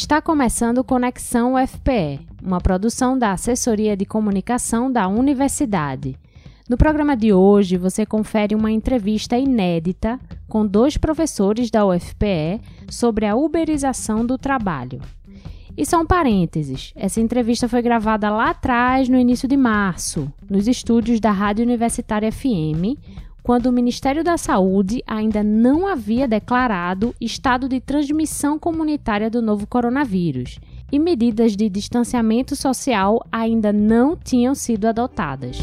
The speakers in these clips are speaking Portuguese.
Está começando Conexão UFPE, uma produção da Assessoria de Comunicação da Universidade. No programa de hoje, você confere uma entrevista inédita com dois professores da UFPE sobre a uberização do trabalho. E um parênteses: essa entrevista foi gravada lá atrás, no início de março, nos estúdios da Rádio Universitária FM, quando o Ministério da Saúde ainda não havia declarado estado de transmissão comunitária do novo coronavírus e medidas de distanciamento social ainda não tinham sido adotadas.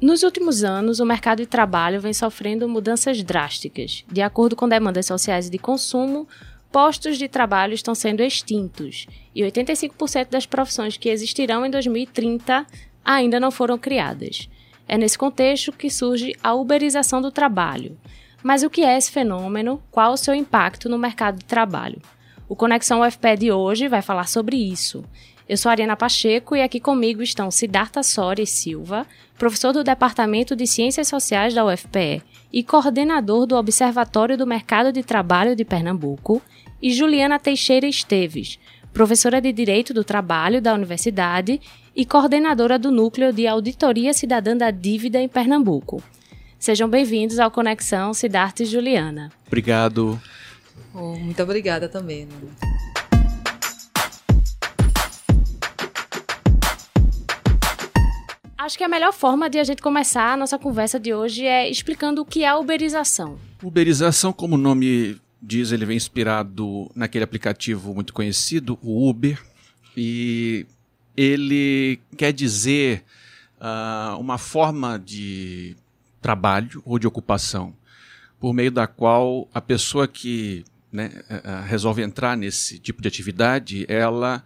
Nos últimos anos, o mercado de trabalho vem sofrendo mudanças drásticas. De acordo com demandas sociais e de consumo, postos de trabalho estão sendo extintos e 85% das profissões que existirão em 2030 ainda não foram criadas. É nesse contexto que surge a uberização do trabalho. Mas o que é esse fenômeno? Qual o seu impacto no mercado de trabalho? O Conexão UFPE de hoje vai falar sobre isso. Eu sou Ariana Pacheco e aqui comigo estão Siddhartha Soares Silva, professor do Departamento de Ciências Sociais da UFPE e coordenador do Observatório do Mercado de Trabalho de Pernambuco, e Juliana Teixeira Esteves, professora de Direito do Trabalho da Universidade e coordenadora do Núcleo de Auditoria Cidadã da Dívida em Pernambuco. Sejam bem-vindos ao Conexão Siddhartha e Juliana. Obrigado. Oh, muito obrigada também. Né? Acho que a melhor forma de a gente começar a nossa conversa de hoje é explicando o que é a uberização. Uberização, como o nome diz, ele vem inspirado naquele aplicativo muito conhecido, o Uber, e ele quer dizer uh, uma forma de trabalho ou de ocupação por meio da qual a pessoa que né, uh, resolve entrar nesse tipo de atividade, ela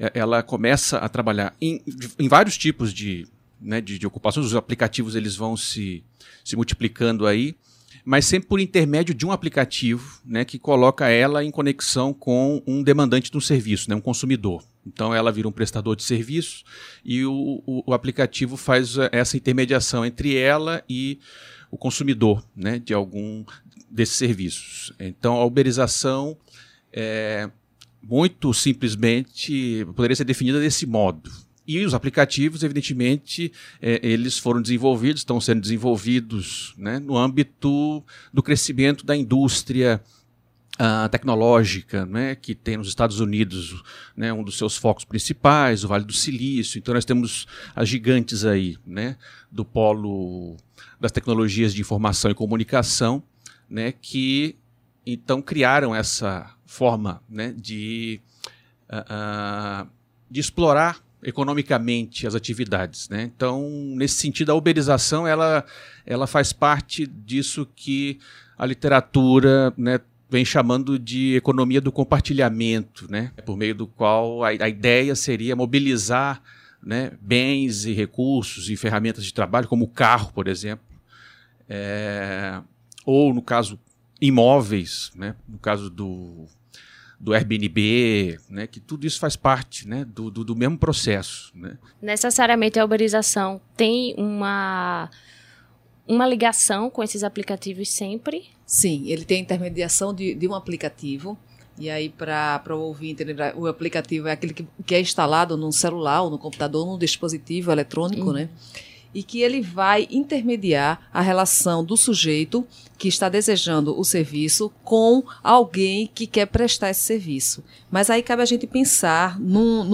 é, ela começa a trabalhar em, em vários tipos de, né, de, de, ocupações. Os aplicativos eles vão se, se multiplicando aí, mas sempre por intermédio de um aplicativo né, que coloca ela em conexão com um demandante de um serviço, né, um consumidor. Então ela vira um prestador de serviço e o, o, o aplicativo faz essa intermediação entre ela e o consumidor né, de algum desses serviços. Então a uberização é, muito simplesmente poderia ser definida desse modo. E os aplicativos, evidentemente, é, eles foram desenvolvidos, estão sendo desenvolvidos né, no âmbito do crescimento da indústria uh, tecnológica, né, que tem nos Estados Unidos né, um dos seus focos principais, o Vale do Silício. Então, nós temos as gigantes aí né, do polo das tecnologias de informação e comunicação, né, que então criaram essa forma né, de, uh, uh, de explorar economicamente as atividades. Né? Então, nesse sentido, a uberização ela, ela faz parte disso que a literatura né, vem chamando de economia do compartilhamento, né? por meio do qual a, a ideia seria mobilizar né, bens e recursos e ferramentas de trabalho, como o carro, por exemplo, é, ou, no caso, imóveis, né, no caso do do Airbnb, né, que tudo isso faz parte né, do, do, do mesmo processo. Né. Necessariamente a uberização tem uma, uma ligação com esses aplicativos sempre? Sim, ele tem a intermediação de, de um aplicativo. E aí, para o ouvinte, o aplicativo é aquele que, que é instalado no celular, ou no computador, no dispositivo eletrônico, uhum. né? E que ele vai intermediar a relação do sujeito que está desejando o serviço com alguém que quer prestar esse serviço. Mas aí cabe a gente pensar num,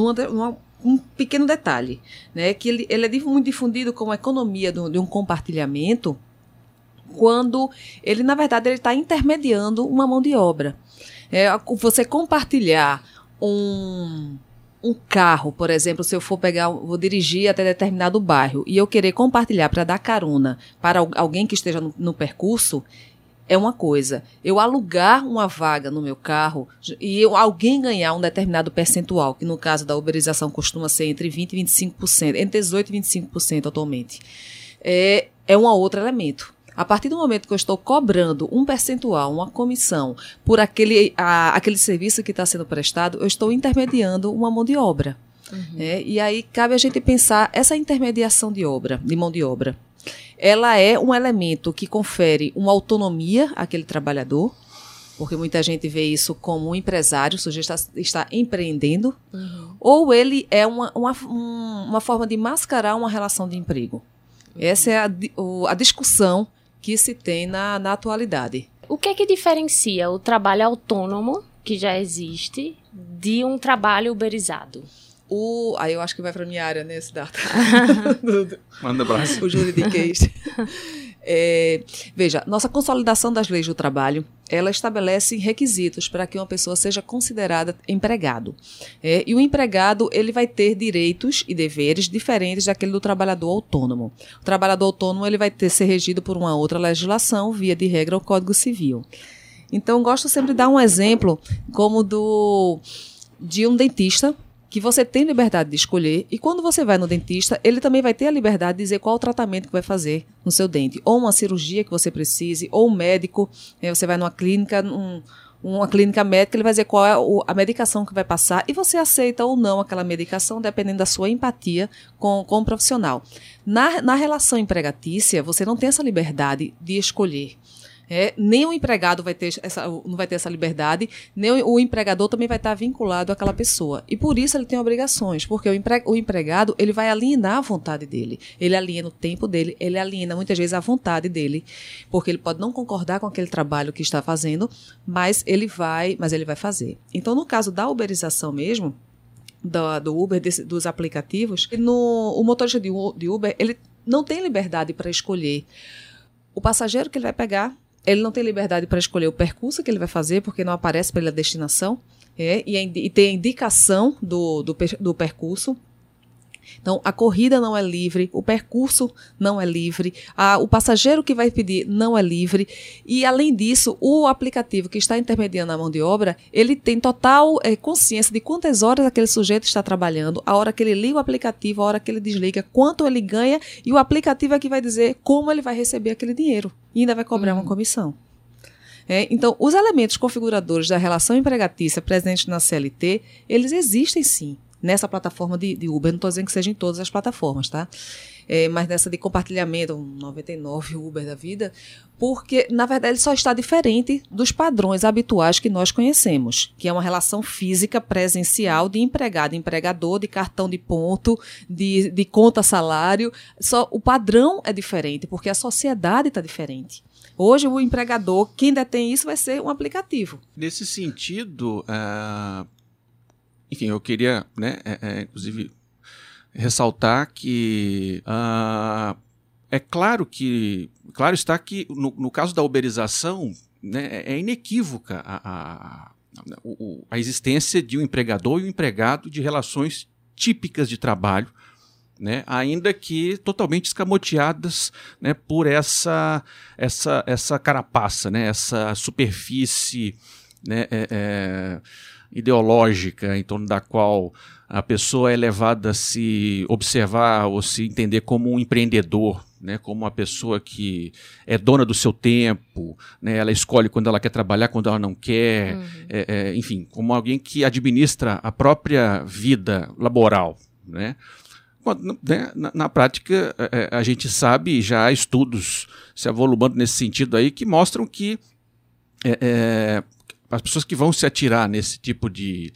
um pequeno detalhe, né, que ele, ele é muito difundido como economia do, de um compartilhamento, quando ele, na verdade, ele está intermediando uma mão de obra. É, você compartilhar um, um carro, por exemplo, se eu for pegar, vou dirigir até determinado bairro e eu querer compartilhar para dar carona para alguém que esteja no, no, percurso, é uma coisa. Eu alugar uma vaga no meu carro e eu, alguém ganhar um determinado percentual, que no caso da uberização costuma ser entre 20% e 25%, entre 18% e 25% atualmente, é, é um outro elemento. A partir do momento que eu estou cobrando um percentual, uma comissão, por aquele, a, aquele serviço que está sendo prestado, eu estou intermediando uma mão de obra. Uhum. É, e aí cabe a gente pensar essa intermediação de obra, de mão de obra. Ela é um elemento que confere uma autonomia àquele trabalhador, porque muita gente vê isso como um empresário, o sujeito está, está empreendendo, uhum. ou ele é uma, uma, uma forma de mascarar uma relação de emprego. Uhum. Essa é a, a discussão que se tem na, na atualidade. O que é que diferencia o trabalho autônomo, que já existe, de um trabalho uberizado? O, aí eu acho que vai para minha área, né, Siddhartha? Manda abraço. o juridiquês. É, veja, nossa consolidação das leis do trabalho, ela estabelece requisitos para que uma pessoa seja considerada empregado. É, e o empregado, ele vai ter direitos e deveres diferentes daquele do trabalhador autônomo. O trabalhador autônomo, ele vai ter ser regido por uma outra legislação, via de regra, o Código Civil. Então, gosto sempre de dar um exemplo como do de um dentista que você tem liberdade de escolher e quando você vai no dentista, ele também vai ter a liberdade de dizer qual o tratamento que vai fazer no seu dente, ou uma cirurgia que você precise, ou um médico, né, você vai numa clínica, um, uma clínica médica, ele vai dizer qual é a medicação que vai passar e você aceita ou não aquela medicação, dependendo da sua empatia com, com o profissional. Na, na relação empregatícia, você não tem essa liberdade de escolher. É, nem o empregado vai ter essa, não vai ter essa liberdade, nem o, empregador também vai estar vinculado àquela pessoa. E por isso ele tem obrigações, porque o, empre, o empregado ele vai alienar a vontade dele. Ele aliena o tempo dele, ele aliena muitas vezes a vontade dele, porque ele pode não concordar com aquele trabalho que está fazendo, mas ele vai, mas ele vai fazer. Então, no caso da uberização mesmo, do, do Uber, desse, dos aplicativos, no, o motorista de, de Uber, ele não tem liberdade para escolher o passageiro que ele vai pegar, ele não tem liberdade para escolher o percurso que ele vai fazer, porque não aparece para ele a destinação, é, e, e tem a indicação do, do, do percurso. Então, a corrida não é livre, o percurso não é livre, a, o passageiro que vai pedir não é livre. E, além disso, o aplicativo que está intermediando a mão de obra, ele tem total é, consciência de quantas horas aquele sujeito está trabalhando, a hora que ele liga o aplicativo, a hora que ele desliga, quanto ele ganha, e o aplicativo é que vai dizer como ele vai receber aquele dinheiro. E ainda vai cobrar uhum. uma comissão. É, então, os elementos configuradores da relação empregatícia presentes na CLT, eles existem sim nessa plataforma de, de Uber. Não estou dizendo que seja em todas as plataformas, tá? É, mas nessa de compartilhamento, 99 Uber da vida, porque, na verdade, ele só está diferente dos padrões habituais que nós conhecemos, que é uma relação física presencial de empregado empregador, de cartão de ponto, de, de conta salário. Só O padrão é diferente, porque a sociedade está diferente. Hoje, o empregador, quem detém isso vai ser um aplicativo. Nesse sentido, uh, enfim, eu queria, né, é, é, inclusive, ressaltar que uh, é claro que, claro está que no, no caso da uberização, né, é, é inequívoca a, a, a, existência de um empregador e um empregado de relações típicas de trabalho, né, ainda que totalmente escamoteadas né, por essa, essa, essa carapaça, né, essa superfície né, é, é, ideológica em torno da qual a pessoa é levada a se observar ou se entender como um empreendedor, né, como uma pessoa que é dona do seu tempo, né, ela escolhe quando ela quer trabalhar, quando ela não quer, uhum. é, é, enfim, como alguém que administra a própria vida laboral. Né? né na, na, prática, é, é, a gente sabe, já há estudos se avolumando nesse sentido aí, que mostram que é, é as pessoas que vão se atirar nesse tipo de,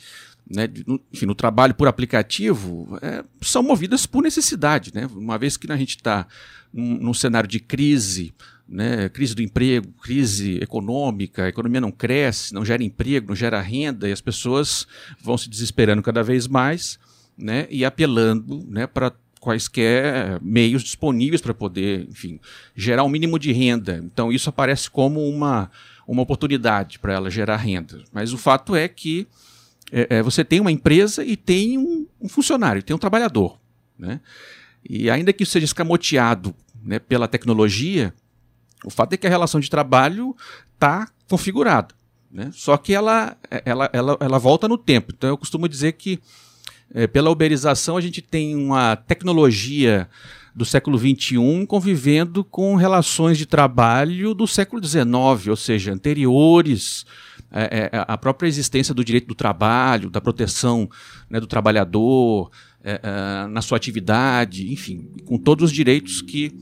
né, enfim, no trabalho por aplicativo, é, são movidas por necessidade, né? Uma vez que a gente está num, num, cenário de crise, né, crise do emprego, crise econômica, a economia não cresce, não gera emprego, não gera renda, e as pessoas vão se desesperando cada vez mais, né, e apelando, né, para quaisquer meios disponíveis para poder, enfim, gerar um mínimo de renda. Então isso aparece como uma uma oportunidade para ela gerar renda. Mas o fato é que é, é, você tem uma empresa e tem um, um, funcionário, tem um trabalhador. Né? E ainda que isso seja escamoteado né, pela tecnologia, o fato é que a relação de trabalho está configurada. Né? Só que ela, ela, ela, ela volta no tempo. Então eu costumo dizer que é, pela uberização a gente tem uma tecnologia do século XXI convivendo com relações de trabalho do século XIX, ou seja, anteriores é, é, a própria existência do direito do trabalho, da proteção né, do trabalhador, é, é, na sua atividade, enfim, com todos os direitos que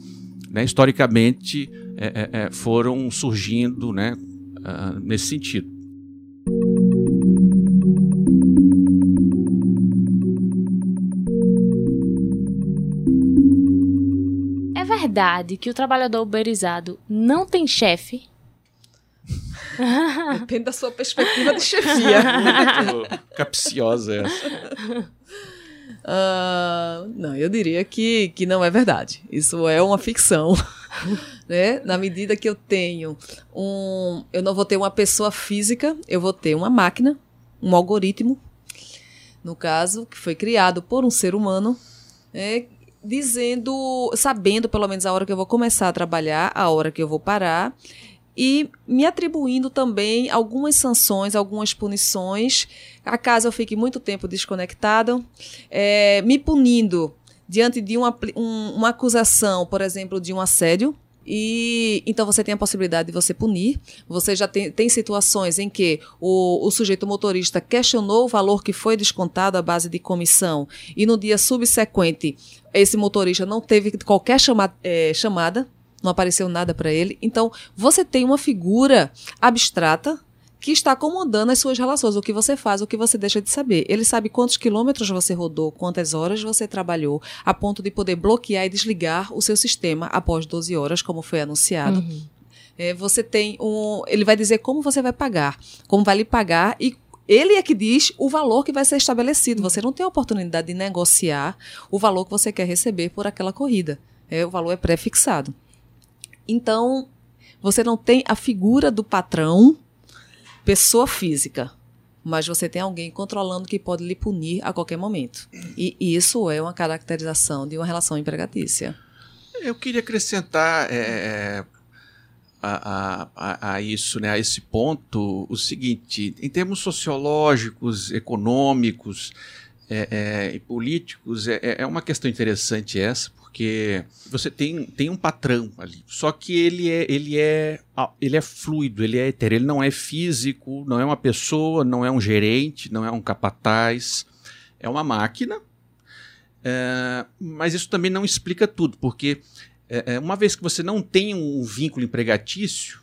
né, historicamente é, foram surgindo né, uh, nesse sentido. Verdade que o trabalhador uberizado não tem chefe? Depende da sua perspectiva de chefia. capciosa essa. Uh, não, eu diria que, que não é verdade. Isso é uma ficção. né? Na medida que eu tenho um. Eu não vou ter uma pessoa física, eu vou ter uma máquina, um algoritmo, no caso, que foi criado por um ser humano, né? Dizendo, sabendo pelo menos a hora que eu vou começar a trabalhar, a hora que eu vou parar e me atribuindo também algumas sanções, algumas punições, caso eu fique muito tempo desconectado, é, me punindo diante de uma, um, uma acusação, por exemplo, de um assédio, e então você tem a possibilidade de você punir. Você já tem, tem situações em que o, o sujeito motorista questionou o valor que foi descontado à base de comissão e no dia subsequente esse motorista não teve qualquer chama, é, chamada não apareceu nada para ele. Então, você tem uma figura abstrata que está comandando as suas relações, o que você faz, o que você deixa de saber. Ele sabe quantos quilômetros você rodou, quantas horas você trabalhou, a ponto de poder bloquear e desligar o seu sistema após 12 horas, como foi anunciado. Uhum. É, você tem um. Ele vai dizer como você vai pagar, como vai lhe pagar e ele é que diz o valor que vai ser estabelecido. Você não tem a oportunidade de negociar o valor que você quer receber por aquela corrida. É, o valor é pré-fixado. Então, você não tem a figura do patrão, pessoa física, mas você tem alguém controlando que pode lhe punir a qualquer momento. E isso é uma caracterização de uma relação empregatícia. Eu queria acrescentar é, a, a, a, isso, né, a esse ponto, o seguinte: em termos sociológicos, econômicos é, é, e políticos, é, é uma questão interessante essa, porque você tem, tem um patrão ali. Só que ele é, ele é ele é fluido, ele é etéreo, ele não é físico, não é uma pessoa, não é um gerente, não é um capataz, é uma máquina. É, mas isso também não explica tudo, porque é, é uma vez que você não tem um vínculo empregatício,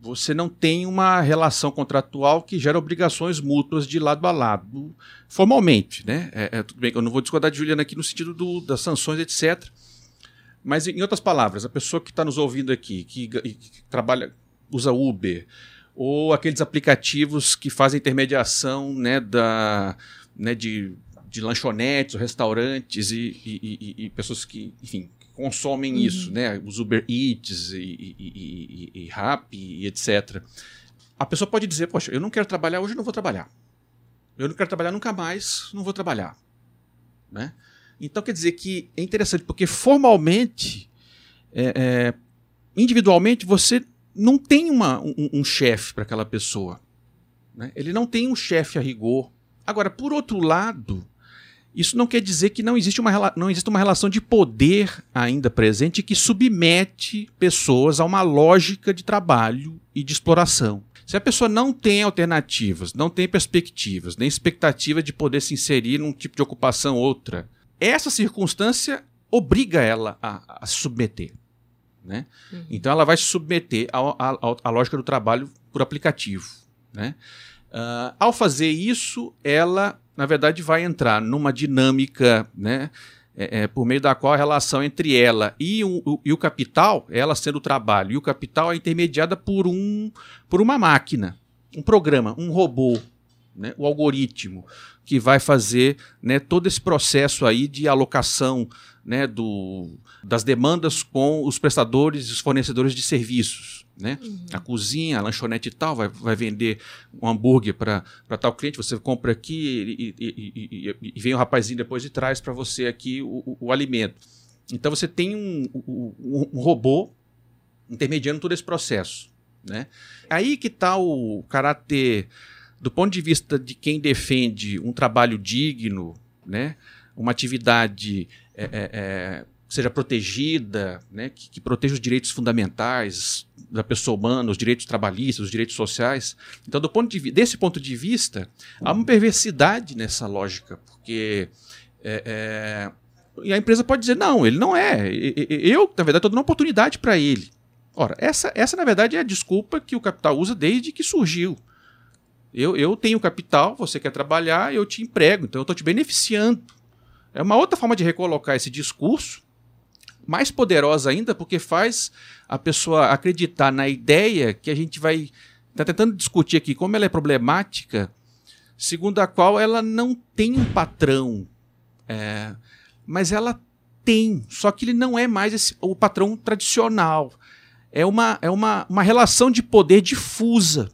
você não tem uma relação contratual que gera obrigações mútuas de lado a lado, formalmente, né? É, é, tudo bem, eu não vou discordar de Juliana aqui no sentido do, das sanções, etc. Mas, em outras palavras, a pessoa que está nos ouvindo aqui, que, que, trabalha, usa Uber, ou aqueles aplicativos que fazem intermediação né, da, né, de, de lanchonetes, restaurantes e, e, e, e, pessoas que, enfim, consomem uhum. isso, né, os Uber Eats e, e, e, Rappi e etc. A pessoa pode dizer, poxa, eu não quero trabalhar hoje, não vou trabalhar. Eu não quero trabalhar nunca mais, não vou trabalhar. Né? Então quer dizer que é interessante, porque formalmente, é, é, individualmente, você não tem uma, um, um chefe para aquela pessoa. Né? Ele não tem um chefe a rigor. Agora, por outro lado, isso não quer dizer que não existe uma, não existe uma relação de poder ainda presente que submete pessoas a uma lógica de trabalho e de exploração. Se a pessoa não tem alternativas, não tem perspectivas, nem expectativa de poder se inserir num tipo de ocupação outra, essa circunstância obriga ela a, a se submeter. Né? Uhum. Então ela vai se submeter à lógica do trabalho por aplicativo. Né? Uh, ao fazer isso, ela, na verdade, vai entrar numa dinâmica né, é, é, por meio da qual a relação entre ela e o, o, e o capital, ela sendo o trabalho, e o capital é intermediada por, um, por uma máquina, um programa, um robô, né, o algoritmo que vai fazer né, todo esse processo aí de alocação né, do, das demandas com os prestadores e os fornecedores de serviços. Né? Uhum. A cozinha, a lanchonete e tal, vai, vai vender um hambúrguer para tal cliente, você compra aqui e, e, e, e vem o rapazinho depois de trás para você aqui o, o, o, alimento. Então você tem um, um, um robô intermediando todo esse processo. Né? Aí que está o caráter do ponto de vista de quem defende um trabalho digno, né, uma atividade é, é, é seja protegida, né, que, que, proteja os direitos fundamentais da pessoa humana, os direitos trabalhistas, os direitos sociais. Então, do ponto de, desse ponto de vista, há uma perversidade nessa lógica, porque é, é, e a empresa pode dizer, não, ele não é. Eu, na verdade, estou dando uma oportunidade para ele. Ora, essa, essa, na verdade, é a desculpa que o capital usa desde que surgiu. Eu, eu tenho capital, você quer trabalhar, eu te emprego, então eu estou te beneficiando. É uma outra forma de recolocar esse discurso, mais poderosa ainda, porque faz a pessoa acreditar na ideia que a gente vai. Está tentando discutir aqui como ela é problemática, segundo a qual ela não tem um patrão. É, mas ela tem, só que ele não é mais esse, o patrão tradicional. É uma, é uma, uma relação de poder difusa.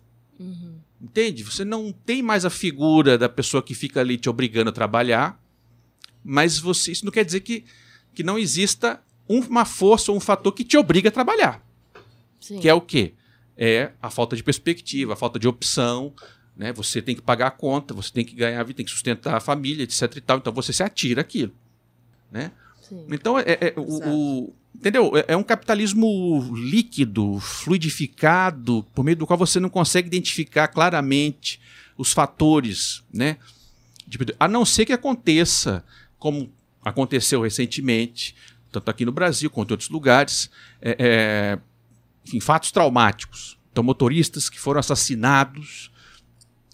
Entende? Você não tem mais a figura da pessoa que fica ali te obrigando a trabalhar, mas você, isso não quer dizer que, que não exista uma força ou um fator que te obriga a trabalhar. Sim. Que é o quê? É a falta de perspectiva, a falta de opção, né? Você tem que pagar a conta, você tem que ganhar a vida, tem que sustentar a família, etc e tal. Então você se atira aquilo né? Sim. Então, é, é o, o, entendeu? É, é um capitalismo líquido, fluidificado, por meio do qual você não consegue identificar claramente os fatores, né? A não ser que aconteça, como aconteceu recentemente, tanto aqui no Brasil quanto em outros lugares, é, é, enfim, fatos traumáticos. Então, motoristas que foram assassinados.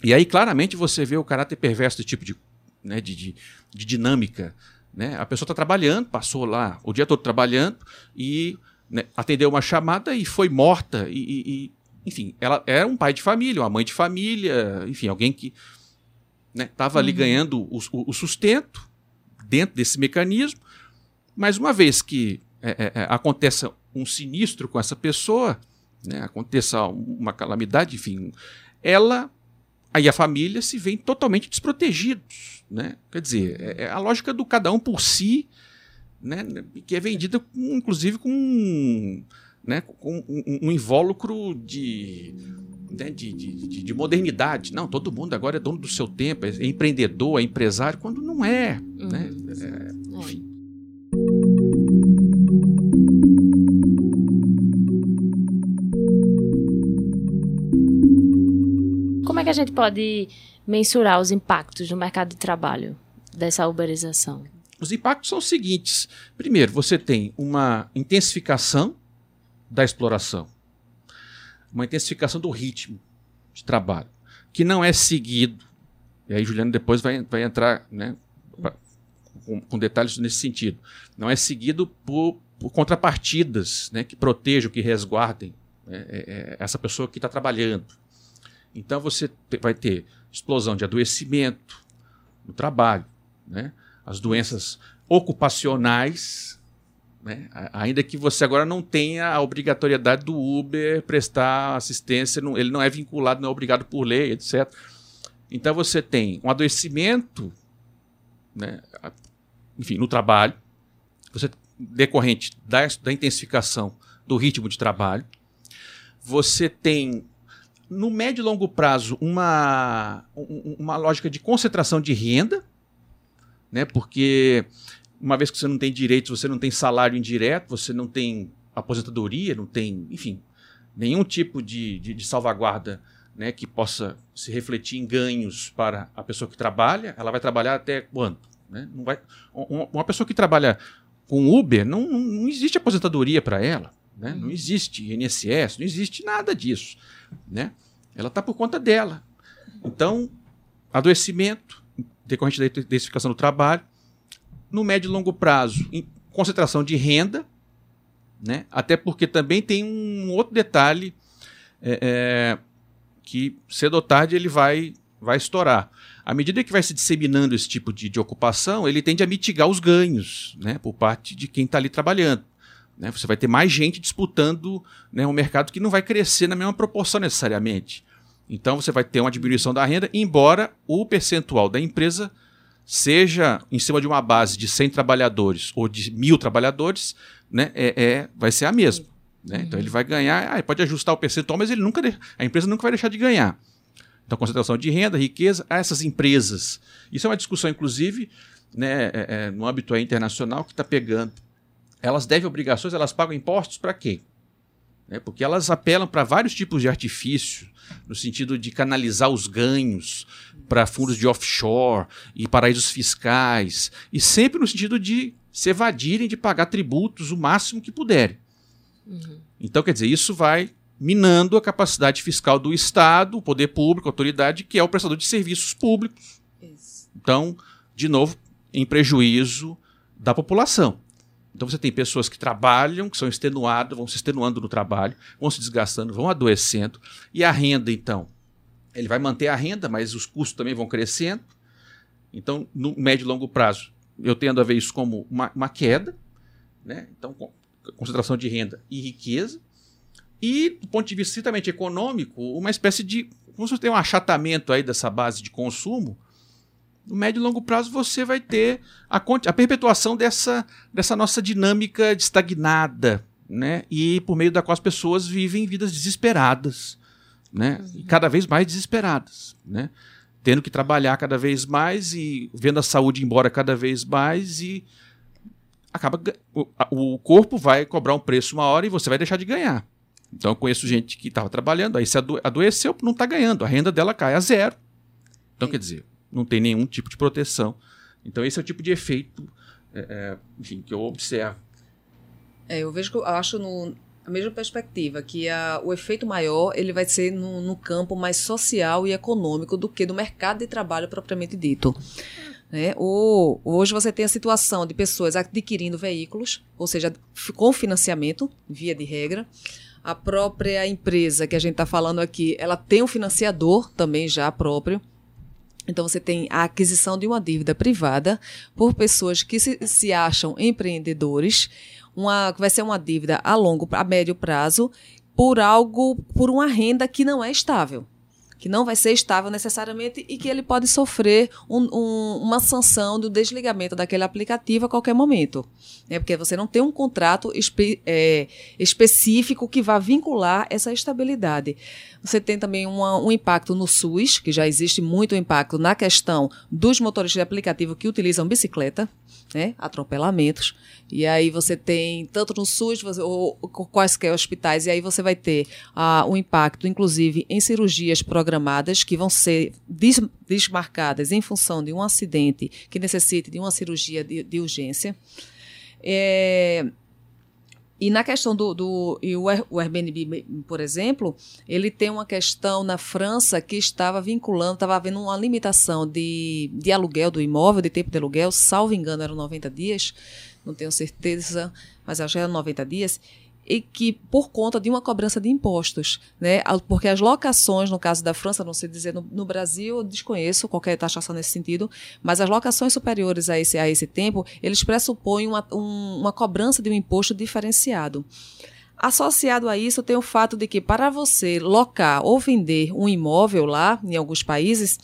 E aí, claramente, você vê o caráter perverso desse tipo de, né, de, de, de dinâmica né? A pessoa está trabalhando, passou lá o dia todo trabalhando e né, atendeu uma chamada e foi morta. E, e, enfim, ela era um pai de família, uma mãe de família, enfim, alguém que estava né, ali uhum. ganhando o, o, sustento dentro desse mecanismo. Mas uma vez que é, é, é, aconteça um sinistro com essa pessoa, né, aconteça uma calamidade, enfim, ela aí a família se vê totalmente desprotegidos. Né? Quer dizer, é, é a lógica do cada um por si, né? que é vendida com, inclusive com, né? com um, um invólucro de, né? de, de, de, modernidade. Não, todo mundo agora é dono do seu tempo, é empreendedor, é empresário, quando não é. Né? Uhum. É, enfim. Que a gente pode mensurar os impactos no mercado de trabalho dessa uberização? Os impactos são os seguintes. Primeiro, você tem uma intensificação da exploração, uma intensificação do ritmo de trabalho, que não é seguido. E aí, Juliano depois vai, vai entrar né, pra, com, com, detalhes nesse sentido. Não é seguido por, por contrapartidas né, que protejam, que resguardem né, é, é, essa pessoa que está trabalhando. Então você vai ter explosão de adoecimento no trabalho, né? as doenças ocupacionais, né? ainda que você agora não tenha a obrigatoriedade do Uber prestar assistência, ele não é vinculado, não é obrigado por lei, etc. Então você tem um adoecimento, né? enfim, no trabalho, você decorrente da, da intensificação do ritmo de trabalho, você tem no médio e longo prazo, uma, uma lógica de concentração de renda, né? porque uma vez que você não tem direitos, você não tem salário indireto, você não tem aposentadoria, não tem, enfim, nenhum tipo de, de, de salvaguarda né, que possa se refletir em ganhos para a pessoa que trabalha, ela vai trabalhar até quando? Né? Não vai, uma pessoa que trabalha com Uber, não, não existe aposentadoria para ela. Né? Não existe INSS, não existe nada disso. Né? Ela está por conta dela. Então, adoecimento decorrente da intensificação do trabalho, no médio e longo prazo, concentração de renda, né? até porque também tem um outro detalhe é, é, que cedo ou tarde ele vai, vai estourar. À medida que vai se disseminando esse tipo de, de ocupação, ele tende a mitigar os ganhos né, por parte de quem está ali trabalhando. Né? Você vai ter mais gente disputando né, um mercado que não vai crescer na mesma proporção necessariamente. Então você vai ter uma diminuição da renda, embora o percentual da empresa seja em cima de uma base de 100 trabalhadores ou de mil trabalhadores, né, é, é vai ser a mesma. Né? Então ele vai ganhar, ah, pode ajustar o percentual, mas ele nunca a empresa nunca vai deixar de ganhar. Então, concentração de renda, riqueza, essas empresas. Isso é uma discussão, inclusive, né, é, é, no âmbito internacional, que está pegando elas devem obrigações, elas pagam impostos para quê? Né? Porque elas apelam para vários tipos de artifício, no sentido de canalizar os ganhos para fundos de offshore e paraísos fiscais, e sempre no sentido de se evadirem de pagar tributos o máximo que puderem. Uhum. Então, quer dizer, isso vai minando a capacidade fiscal do Estado, o poder público, a autoridade, que é o prestador de serviços públicos. Isso. Então, de novo, em prejuízo da população. Então você tem pessoas que trabalham, que são extenuadas, vão se extenuando no trabalho, vão se desgastando, vão adoecendo. E a renda, então? Ele vai manter a renda, mas os custos também vão crescendo. Então, no médio e longo prazo, eu tendo a ver isso como uma, uma queda, né? Então, concentração de renda e riqueza. E, do ponto de vista estritamente econômico, uma espécie de. Como você tem um achatamento aí dessa base de consumo, no médio e longo prazo você vai ter a, a perpetuação dessa, dessa nossa dinâmica estagnada, né? E por meio da qual as pessoas vivem vidas desesperadas, né? E cada vez mais desesperadas, né? Tendo que trabalhar cada vez mais e vendo a saúde embora cada vez mais e acaba o, o corpo vai cobrar um preço uma hora e você vai deixar de ganhar. Então eu conheço gente que estava trabalhando, aí se adoeceu, não está ganhando, a renda dela cai a zero. Então, quer dizer, não tem nenhum tipo de proteção. Então, esse é o tipo de efeito é, é, enfim, que eu observo. É, eu vejo que eu acho no, a mesma perspectiva, que a, o efeito maior ele vai ser no, no, campo mais social e econômico do que do mercado de trabalho propriamente dito. Né? O, hoje você tem a situação de pessoas adquirindo veículos, ou seja, com financiamento, via de regra. A própria empresa que a gente está falando aqui, ela tem um financiador também já próprio. Então, você tem a aquisição de uma dívida privada por pessoas que se, se acham empreendedores, uma, vai ser uma dívida a longo, a médio prazo, por algo, por uma renda que não é estável que não vai ser estável necessariamente e que ele pode sofrer um, um, uma sanção do desligamento daquele aplicativo a qualquer momento. Né? Porque você não tem um contrato espe é, específico que vá vincular essa estabilidade. Você tem também uma, um impacto no SUS, que já existe muito impacto na questão dos motoristas de aplicativo que utilizam bicicleta, né? atropelamentos. E aí você tem, tanto no SUS você, ou, quaisquer hospitais, e aí você vai ter uh, um impacto, inclusive, em cirurgias programadas que vão ser des desmarcadas em função de um acidente que necessite de uma cirurgia de, de urgência. É, e na questão do, do e o Airbnb, por exemplo, ele tem uma questão na França que estava vinculando, estava havendo uma limitação de, de aluguel do imóvel, de tempo de aluguel, salvo engano, eram 90 dias, não tenho certeza, mas acho que eram 90 dias e que por conta de uma cobrança de impostos, né? Porque as locações, no caso da França, não sei dizer, no, no Brasil, eu desconheço qualquer taxação nesse sentido, mas as locações superiores a esse, a esse tempo, eles pressupõem uma, um, uma cobrança de um imposto diferenciado. Associado a isso, tem o fato de que para você locar ou vender um imóvel lá, em alguns países,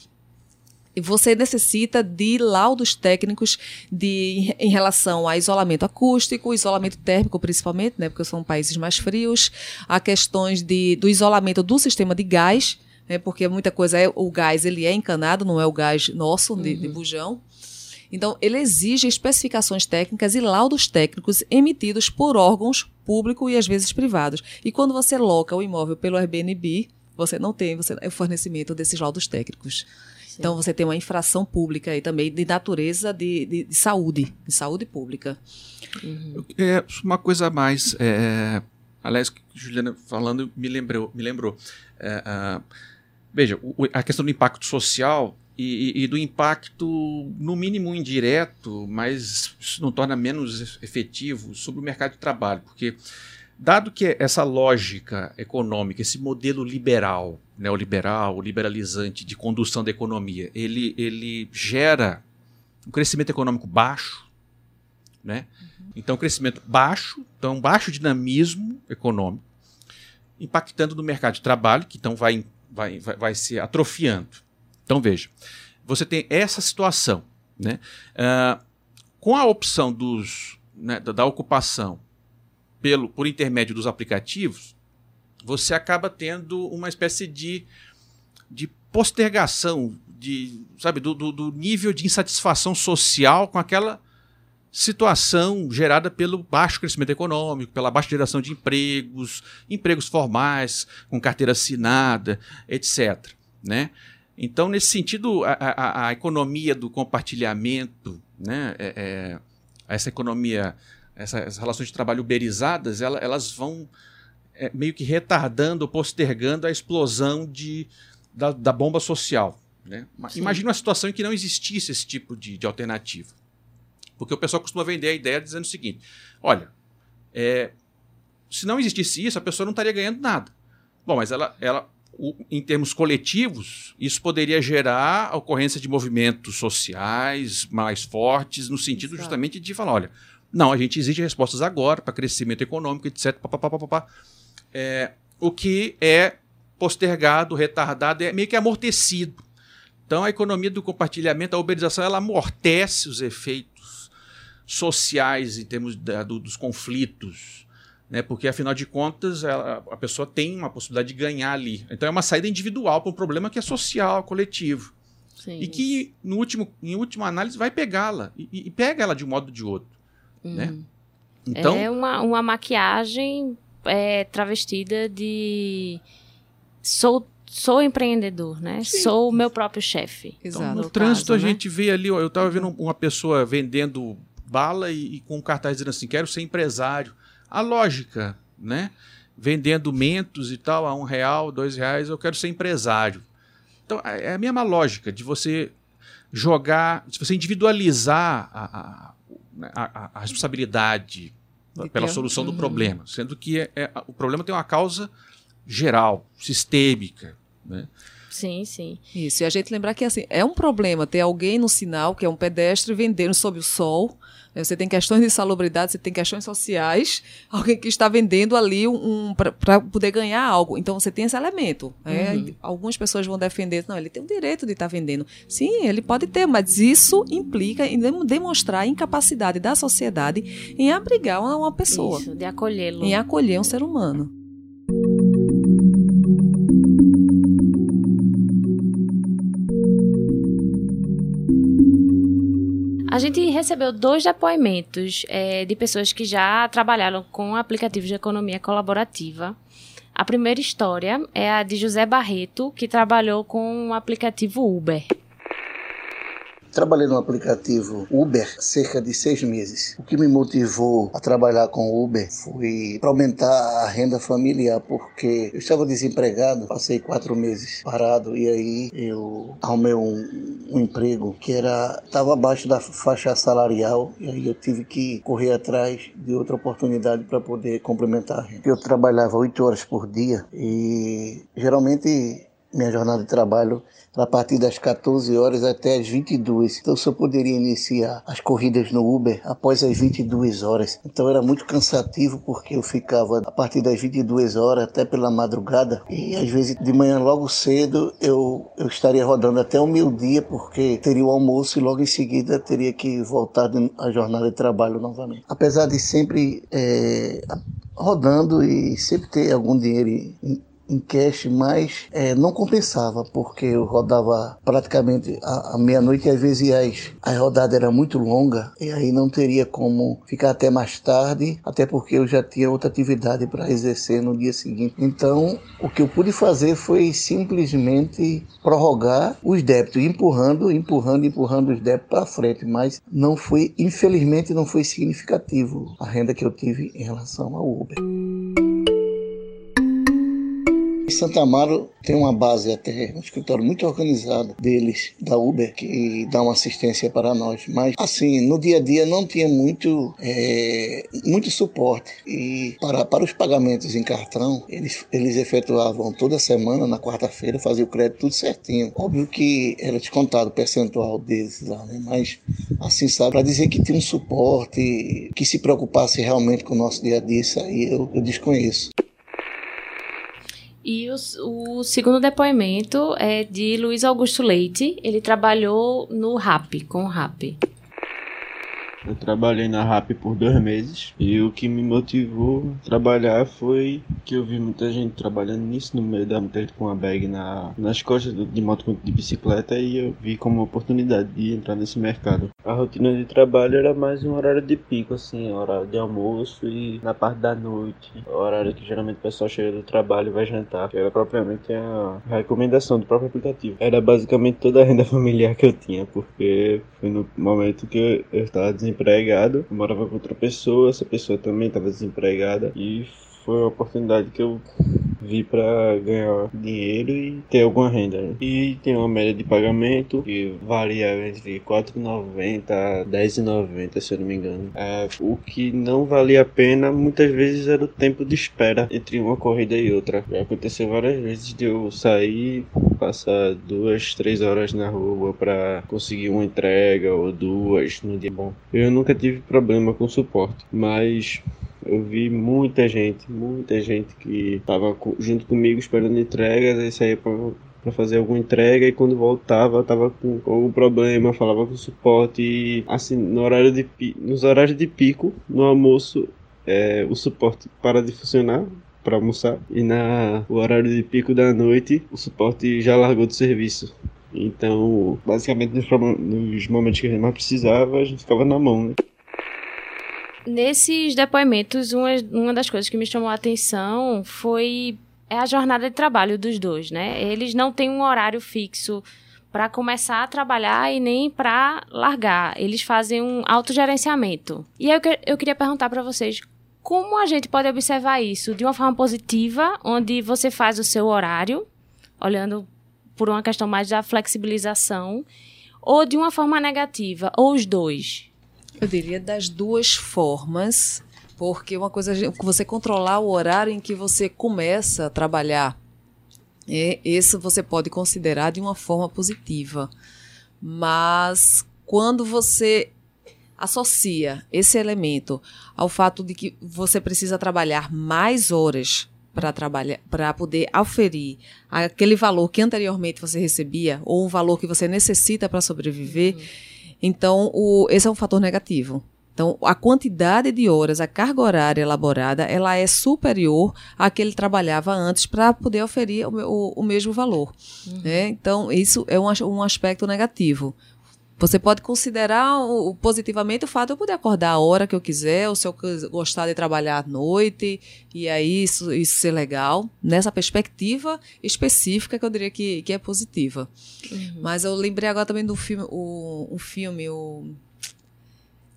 você necessita de laudos técnicos de, em relação a isolamento acústico, isolamento térmico principalmente, né, porque são países mais frios, a questões de, do isolamento do sistema de gás, né, porque muita coisa é o gás ele é encanado, não é o gás nosso de, uhum. de bujão. Então, ele exige especificações técnicas e laudos técnicos emitidos por órgãos públicos e às vezes privados. E quando você loca o imóvel pelo Airbnb, você não tem você, o fornecimento desses laudos técnicos. Então você tem uma infração pública aí também de natureza de, de, de saúde, de saúde pública. Uhum. É, uma coisa a mais. É, aliás, Juliana falando me lembrou. Me lembrou é, a, veja, o, a questão do impacto social e, e, do impacto, no mínimo indireto, mas isso não torna menos efetivo sobre o mercado de trabalho, porque Dado que essa lógica econômica, esse modelo liberal, neoliberal, liberalizante de condução da economia, ele, ele gera um crescimento econômico baixo, né? Uhum. Então, crescimento baixo, então baixo dinamismo econômico, impactando no mercado de trabalho, que então vai, vai, vai, vai se atrofiando. Então, veja, você tem essa situação, né? Uh, com a opção dos, né, da, da ocupação pelo, por intermédio dos aplicativos, você acaba tendo uma espécie de, de postergação de, sabe, do, do, do nível de insatisfação social com aquela situação gerada pelo baixo crescimento econômico, pela baixa geração de empregos, empregos formais, com carteira assinada, etc. Né? Então, nesse sentido, a, a, a economia do compartilhamento, né, é, é, essa economia, essa, essas relações de trabalho uberizadas, ela, elas vão é, meio que retardando, postergando a explosão de, da, da bomba social. Né? Imagina uma situação em que não existisse esse tipo de, de alternativa. Porque o pessoal costuma vender a ideia dizendo o seguinte: olha, é, se não existisse isso, a pessoa não estaria ganhando nada. Bom, mas ela, ela o, em termos coletivos, isso poderia gerar a ocorrência de movimentos sociais mais fortes, no sentido Exato. justamente de falar: olha, não, a gente exige respostas agora para crescimento econômico, etc. Pá, pá, pá, é, o que é postergado, retardado, é meio que amortecido. Então, a economia do compartilhamento, a uberização, ela amortece os efeitos sociais em termos da, do, dos conflitos, né? Porque afinal de contas ela, a pessoa tem uma possibilidade de ganhar ali. Então é uma saída individual para um problema que é social, coletivo. Sim. E que no último, em última análise vai pegá-la e, e, pega ela de um modo ou de outro, hum. né? Então é uma, uma maquiagem é, travestida de sou sou empreendedor, né? Sim. Sou o meu próprio chefe. Então, no, no trânsito caso, a né? gente vê ali, eu estava vendo uma pessoa vendendo bala e, e com um cartaz dizendo assim: quero ser empresário. A lógica, né? Vendendo mentos e tal, a um real, dois reais, eu quero ser empresário. Então, é, é a mesma lógica de você jogar, de você individualizar a, a, a, a responsabilidade de pela solução uhum. do problema, sendo que é, é, o problema tem uma causa geral, sistêmica. Né? Sim, sim. Isso, e a gente lembrar que assim, é um problema ter alguém no sinal, que é um pedestre, vendendo sob o sol, né? Você tem questões de salubridade, você tem questões sociais, alguém que está vendendo ali um, um para poder ganhar algo. Então você tem esse elemento. Né? Uhum. Algumas pessoas vão defender, não, ele tem o direito de estar vendendo. Sim, ele pode ter, mas isso implica em demonstrar a incapacidade da sociedade em abrigar uma, uma pessoa. Isso, de acolhê-lo. Em acolher um ser humano. A gente recebeu dois depoimentos é, de pessoas que já trabalharam com aplicativos de economia colaborativa. A primeira história é a de José Barreto, que trabalhou com o aplicativo Uber. Trabalhei no aplicativo Uber cerca de seis meses. O que me motivou a trabalhar com Uber foi para aumentar a renda familiar, porque eu estava desempregado, passei quatro meses parado e aí eu arrumei um, um emprego que era estava abaixo da faixa salarial e aí eu tive que correr atrás de outra oportunidade para poder complementar a renda. Eu trabalhava oito horas por dia e geralmente minha jornada de trabalho a partir das 14 horas até as 22. Então só poderia iniciar as corridas no Uber após as 22 horas. Então era muito cansativo porque eu ficava a partir das 22 horas até pela madrugada e às vezes de manhã logo cedo eu, eu estaria rodando até o meio dia porque teria o almoço e logo em seguida teria que voltar à jornada de trabalho novamente. Apesar de sempre é, rodando e sempre ter algum dinheiro em cash, mas é, não compensava, porque eu rodava praticamente a meia-noite e às vezes as, a rodada era muito longa e aí não teria como ficar até mais tarde, até porque eu já tinha outra atividade para exercer no dia seguinte. Então, o que eu pude fazer foi simplesmente prorrogar os débitos, empurrando, empurrando, empurrando os débitos para frente, mas não foi, infelizmente, não foi significativo a renda que eu tive em relação ao Uber. Santa Amaro tem uma base até, um escritório muito organizado deles, da Uber, que dá uma assistência para nós. Mas, assim, no dia a dia não tinha muito, é, muito suporte. E para, para os pagamentos em cartão, eles, eles efetuavam toda semana, na quarta-feira, fazia o crédito tudo certinho. Óbvio que era descontado o percentual deles lá, né? Mas, assim, sabe, para dizer que tinha um suporte, que se preocupasse realmente com o nosso dia a dia, isso aí eu, eu desconheço. E o, segundo depoimento é de Luiz Augusto Leite. Ele trabalhou no RAP, com o RAP. Eu trabalhei na RAP por dois meses e o que me motivou a trabalhar foi que eu vi muita gente trabalhando nisso no meio da muita com a bag na, nas costas de moto de bicicleta e eu vi como oportunidade de entrar nesse mercado. A rotina de trabalho era mais um horário de pico, assim, horário de almoço e na parte da noite, horário que geralmente o pessoal chega do trabalho e vai jantar, que era propriamente a recomendação do próprio aplicativo. Era basicamente toda a renda familiar que eu tinha, porque foi no momento que eu estava desempregado, morava com outra pessoa, essa pessoa também estava desempregada e foi uma oportunidade que eu vi para ganhar dinheiro e ter alguma renda. Né? E tem uma média de pagamento que varia entre 4,90 a 10,90, se eu não me engano. É, o que não valia a pena muitas vezes era o tempo de espera entre uma corrida e outra. Já aconteceu várias vezes de eu sair, passar duas, três horas na rua para conseguir uma entrega ou duas no dia bom. Eu nunca tive problema com suporte, mas eu vi muita gente, muita gente que estava junto comigo esperando entregas, aí saía para fazer alguma entrega e quando voltava tava com algum problema, falava com suporte e assim, no horário de, nos horários de pico, no almoço, é, o suporte para de funcionar para almoçar e na o horário de pico da noite o suporte já largou do serviço. Então, basicamente nos, nos momentos que a gente mais precisava, a gente ficava na mão, né? Nesses depoimentos, uma, uma das coisas que me chamou a atenção foi é a jornada de trabalho dos dois, né? Eles não têm um horário fixo para começar a trabalhar e nem para largar. Eles fazem um autogerenciamento. E eu, eu queria perguntar para vocês como a gente pode observar isso de uma forma positiva, onde você faz o seu horário, olhando por uma questão mais da flexibilização, ou de uma forma negativa, ou os dois. Eu diria das duas formas, porque uma coisa é você controlar o horário em que você começa a trabalhar. É, isso você pode considerar de uma forma positiva. Mas quando você associa esse elemento ao fato de que você precisa trabalhar mais horas para trabalhar para poder oferir aquele valor que anteriormente você recebia ou um valor que você necessita para sobreviver, uhum então, o, esse é um fator negativo. Então, a quantidade de horas, a carga horária elaborada, ela é superior à que ele trabalhava antes para poder oferir o, o, o mesmo valor. Uhum. Né? Então, isso é um, um aspecto negativo. Você pode considerar o, positivamente o fato de eu poder acordar a hora que eu quiser, ou se eu gostar de trabalhar à noite, e aí isso, isso ser legal, nessa perspectiva específica que eu diria que, que é positiva. Uhum. Mas eu lembrei agora também do filme, o, um filme, o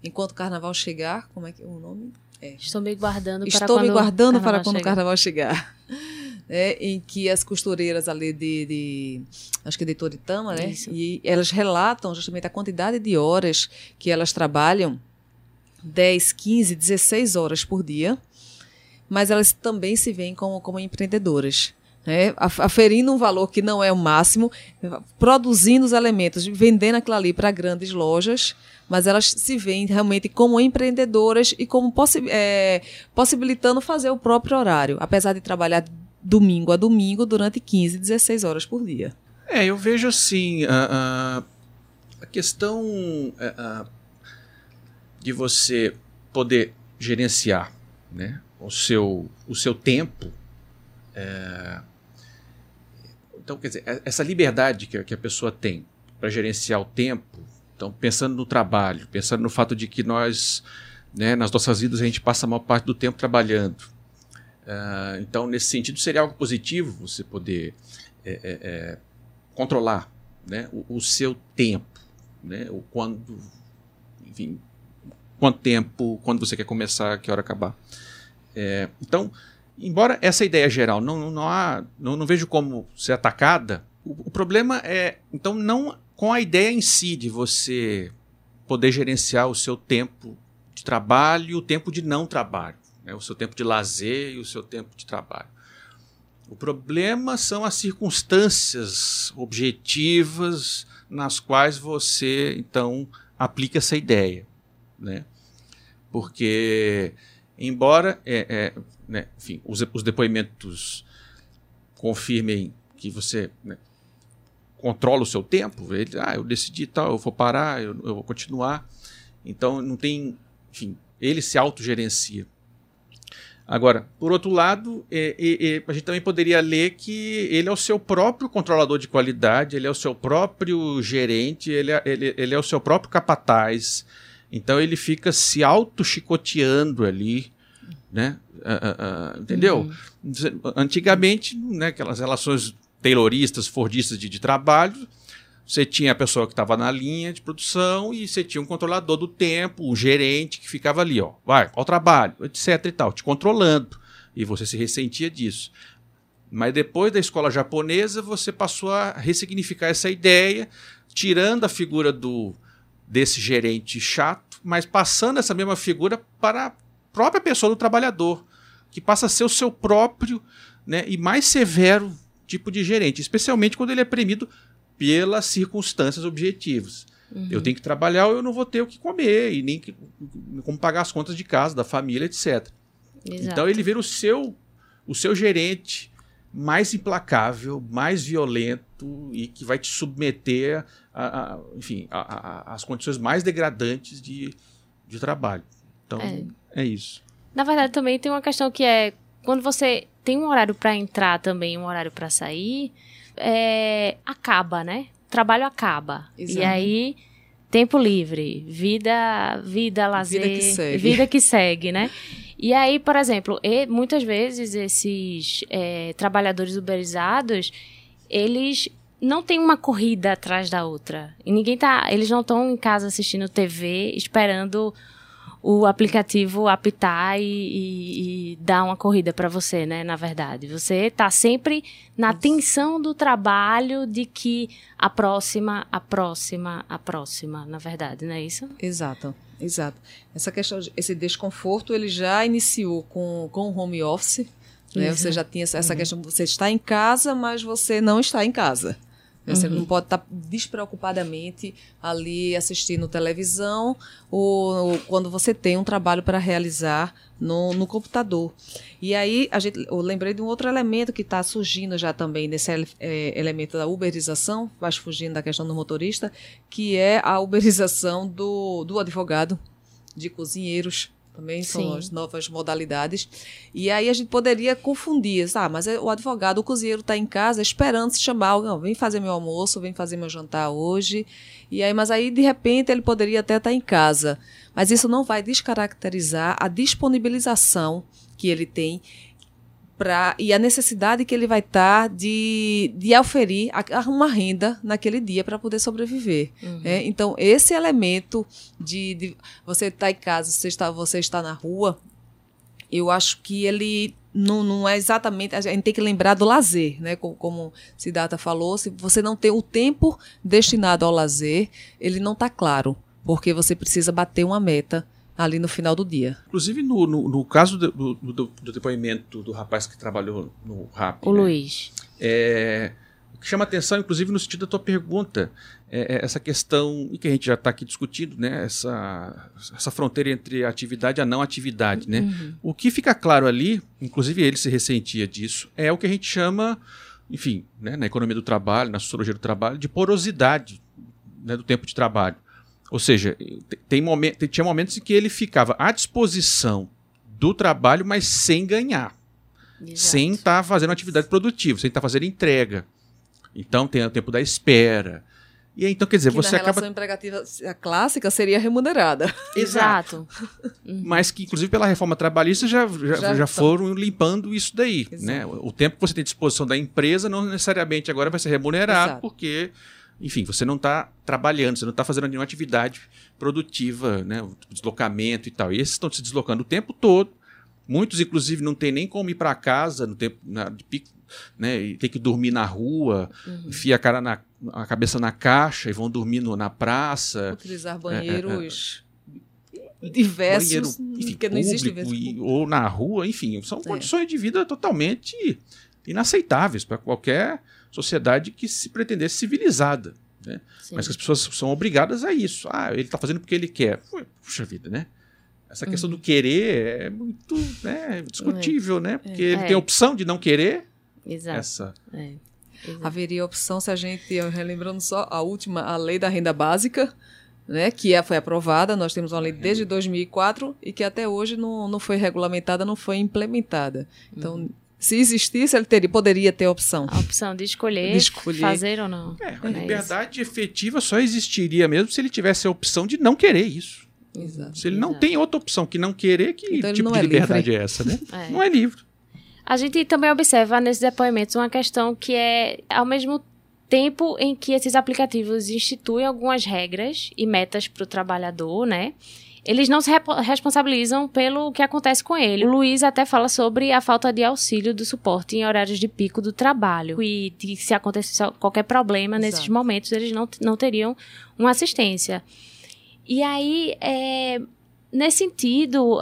Enquanto o Carnaval Chegar, como é que é o nome? É. Estou me guardando para Estou me guardando para quando o Carnaval chegar. Né, em que as costureiras ali de, de acho que de Toritama, né, Isso. e elas relatam justamente a quantidade de horas que elas trabalham, 10, 15, 16 horas por dia, mas elas também se veem como, como empreendedoras. Né, aferindo um valor que não é o máximo, produzindo os elementos, vendendo aquilo ali para grandes lojas, mas elas se veem realmente como empreendedoras e como possi é, possibilitando fazer o próprio horário, apesar de trabalhar domingo a domingo durante 15, 16 horas por dia. É, eu vejo assim, a, a, questão a, a, de você poder gerenciar né, o, seu, o seu tempo. É, então, quer dizer, é, essa liberdade que, que a pessoa tem para gerenciar o tempo, então, pensando no trabalho, pensando no fato de que nós, né, nas nossas vidas, a gente passa a maior parte do tempo trabalhando. Uh, então, nesse sentido, seria algo positivo você poder é, é, é, controlar né, o, o, seu tempo, né, o quando, enfim, quanto tempo, quando você quer começar, que hora acabar. É, então, embora essa ideia geral não, não, há, não, não vejo como ser atacada, o, o problema é, então, não com a ideia em si de você poder gerenciar o seu tempo de trabalho e o tempo de não trabalho né, o seu tempo de lazer e o seu tempo de trabalho. O problema são as circunstâncias objetivas nas quais você então aplica essa ideia, né? Porque embora é, é, né, enfim, os, os, depoimentos confirmem que você né, controla o seu tempo, ele, ah, eu decidi tal, eu vou parar, eu, eu vou continuar. Então não tem, enfim, ele se autogerencia. Agora, por outro lado, é, é, é, a gente também poderia ler que ele é o seu próprio controlador de qualidade, ele é o seu próprio gerente, ele é, ele, ele é o seu próprio capataz. Então ele fica se auto-chicoteando ali, né? Uh, uh, uh, entendeu? Uhum. Antigamente, né, aquelas relações tayloristas, fordistas de, de trabalho, você tinha a pessoa que estava na linha de produção e você tinha um controlador do tempo, um gerente que ficava ali, ó, vai, ao trabalho, etc e tal, te controlando. E você se ressentia disso. Mas depois da escola japonesa, você passou a ressignificar essa ideia, tirando a figura do desse gerente chato, mas passando essa mesma figura para a própria pessoa do trabalhador, que passa a ser o seu próprio né, e mais severo tipo de gerente, especialmente quando ele é premido pelas circunstâncias objetivas. Uhum. Eu tenho que trabalhar ou eu não vou ter o que comer e nem que, como pagar as contas de casa, da família, etc. Exato. Então ele vira o seu o seu gerente mais implacável, mais violento e que vai te submeter a, a enfim, às condições mais degradantes de, de trabalho. Então é. é isso. Na verdade também tem uma questão que é quando você tem um horário para entrar também, um horário para sair, é, acaba, né? O trabalho acaba. Exato. E aí, tempo livre, vida, vida, lazer, vida que segue, vida que segue né? E aí, por exemplo, e, muitas vezes esses é, trabalhadores uberizados, eles não têm uma corrida atrás da outra. E ninguém tá. Eles não estão em casa assistindo TV esperando o aplicativo apitar e, e, e dar uma corrida para você, né? Na verdade, você está sempre na tensão do trabalho de que a próxima, a próxima, a próxima, na verdade, não é isso? Exato. Exato. Essa questão, esse desconforto, ele já iniciou com, com o home office, né? Você já tinha essa uhum. questão, você está em casa, mas você não está em casa. Você uhum. não pode estar despreocupadamente ali assistindo televisão ou, ou quando você tem um trabalho para realizar no, no, computador. E aí a gente, eu lembrei de um outro elemento que está surgindo já também nesse é, elemento da uberização, mas fugindo da questão do motorista, que é a uberização do, do advogado, de cozinheiros também são Sim. as novas modalidades. E aí a gente poderia confundir, ah, mas é o advogado, o cozinheiro está em casa esperando se chamar, não, vem fazer meu almoço, vem fazer meu jantar hoje. E aí, mas aí de repente ele poderia até estar tá em casa. Mas isso não vai descaracterizar a disponibilização que ele tem pra, e a necessidade que ele vai estar tá de, de oferir uma renda naquele dia para poder sobreviver. Uhum. É, então, esse elemento de, de você estar tá em casa, você está, você está na rua, eu acho que ele não, não é exatamente. A gente tem que lembrar do lazer, né? Como, como Siddhartha falou, se você não tem o tempo destinado ao lazer, ele não está claro, porque você precisa bater uma meta ali no final do dia. Inclusive, no, no, no caso do, do, do, do, depoimento do rapaz que trabalhou no RAP. O né? Luiz. É, o que chama atenção, inclusive, no sentido da tua pergunta, é, é essa questão, e que a gente já está aqui discutindo, né? Essa, essa fronteira entre a atividade e a não atividade. Né? Uhum. O que fica claro ali, inclusive ele se ressentia disso, é o que a gente chama, enfim, né, na economia do trabalho, na sociologia do trabalho, de porosidade né, do tempo de trabalho. Ou seja, tem momento, tinha momentos em que ele ficava à disposição do trabalho, mas sem ganhar. Exato. Sem estar tá fazendo atividade produtiva, sem estar tá fazendo entrega. Então tem o tempo da espera. E aí, então, quer dizer, que você na acaba. relação empregativa clássica seria remunerada. Exato. Mas que, inclusive, pela reforma trabalhista já, já, já, já foram limpando isso daí. Né? O tempo que você tem à disposição da empresa não necessariamente agora vai ser remunerado, Exato. porque enfim, você não está trabalhando, você não está fazendo nenhuma atividade produtiva, né, deslocamento e tal. E esses estão se deslocando o tempo todo. Muitos, inclusive, não tem nem como ir para casa no tempo na, de pico, né, e tem que dormir na rua, uhum. enfia a cara na a cabeça na caixa e vão dormir no, na praça. Utilizar banheiros é, é, é, diversos, banheiro, enfim, que não existe e, ou na rua, enfim, são é. condições de vida totalmente inaceitáveis para qualquer sociedade que se pretendesse civilizada. Né? Mas que as pessoas são obrigadas a isso. Ah, ele está fazendo porque ele quer. Puxa vida, né? Essa questão uhum. do querer é muito né, discutível, né? Porque é. ele tem a opção de não querer. Exato. Essa. É. Exato. Haveria opção se a gente, relembrando só a última, a lei da renda básica, né, que é, foi aprovada, nós temos uma lei desde 2004 e que até hoje não, não foi regulamentada, não foi implementada. Então, uhum. Se existisse, ele teria, poderia ter a opção. A opção de escolher, de escolher. fazer ou não. É, a é liberdade isso. efetiva só existiria mesmo se ele tivesse a opção de não querer isso. Exato. Se ele não Exato. tem outra opção que não querer, que então tipo de é liberdade livre. é essa, né? É. Não é livre. A gente também observa nesses depoimentos uma questão que é, ao mesmo tempo em que esses aplicativos instituem algumas regras e metas para o trabalhador, né? Eles não se responsabilizam pelo que acontece com ele. O Luiz até fala sobre a falta de auxílio do suporte em horários de pico do trabalho. E se acontecesse qualquer problema Exato. nesses momentos, eles não, não teriam uma assistência. E aí, é, nesse sentido,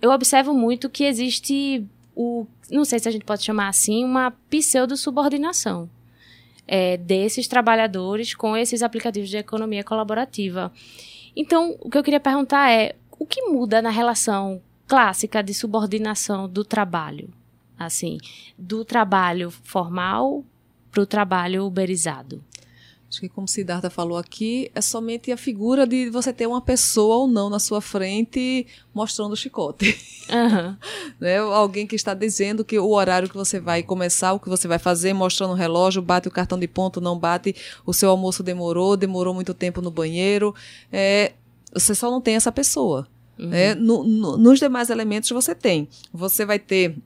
eu observo muito que existe o. Não sei se a gente pode chamar assim, uma pseudo-subordinação é, desses trabalhadores com esses aplicativos de economia colaborativa. Então, o que eu queria perguntar é: o que muda na relação clássica de subordinação do trabalho? Assim, do trabalho formal para o trabalho uberizado? Acho que como Siddhartha falou aqui, é somente a figura de você ter uma pessoa ou não na sua frente mostrando o chicote. Uhum. né? Alguém que está dizendo que o horário que você vai começar, o que você vai fazer, mostrando o relógio, bate o cartão de ponto, não bate, o seu almoço demorou, demorou muito tempo no banheiro. É, você só não tem essa pessoa. Uhum. Né? No, no, nos demais elementos você tem. Você vai ter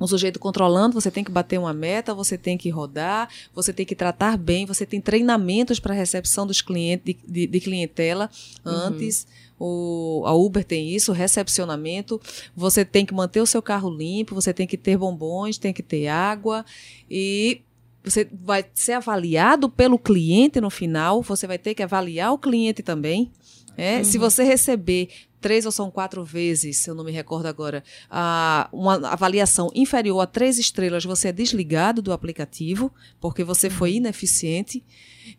um sujeito controlando, você tem que bater uma meta, você tem que rodar, você tem que tratar bem, você tem treinamentos para recepção dos clientes, de, de, de clientela antes. Uhum. O, a Uber tem isso, recepcionamento. Você tem que manter o seu carro limpo, você tem que ter bombons, tem que ter água e você vai ser avaliado pelo cliente no final, você vai ter que avaliar o cliente também. É, uhum. Se você receber três ou são quatro vezes, se eu não me recordo agora, a, uma avaliação inferior a três estrelas, você é desligado do aplicativo, porque você foi uhum. ineficiente.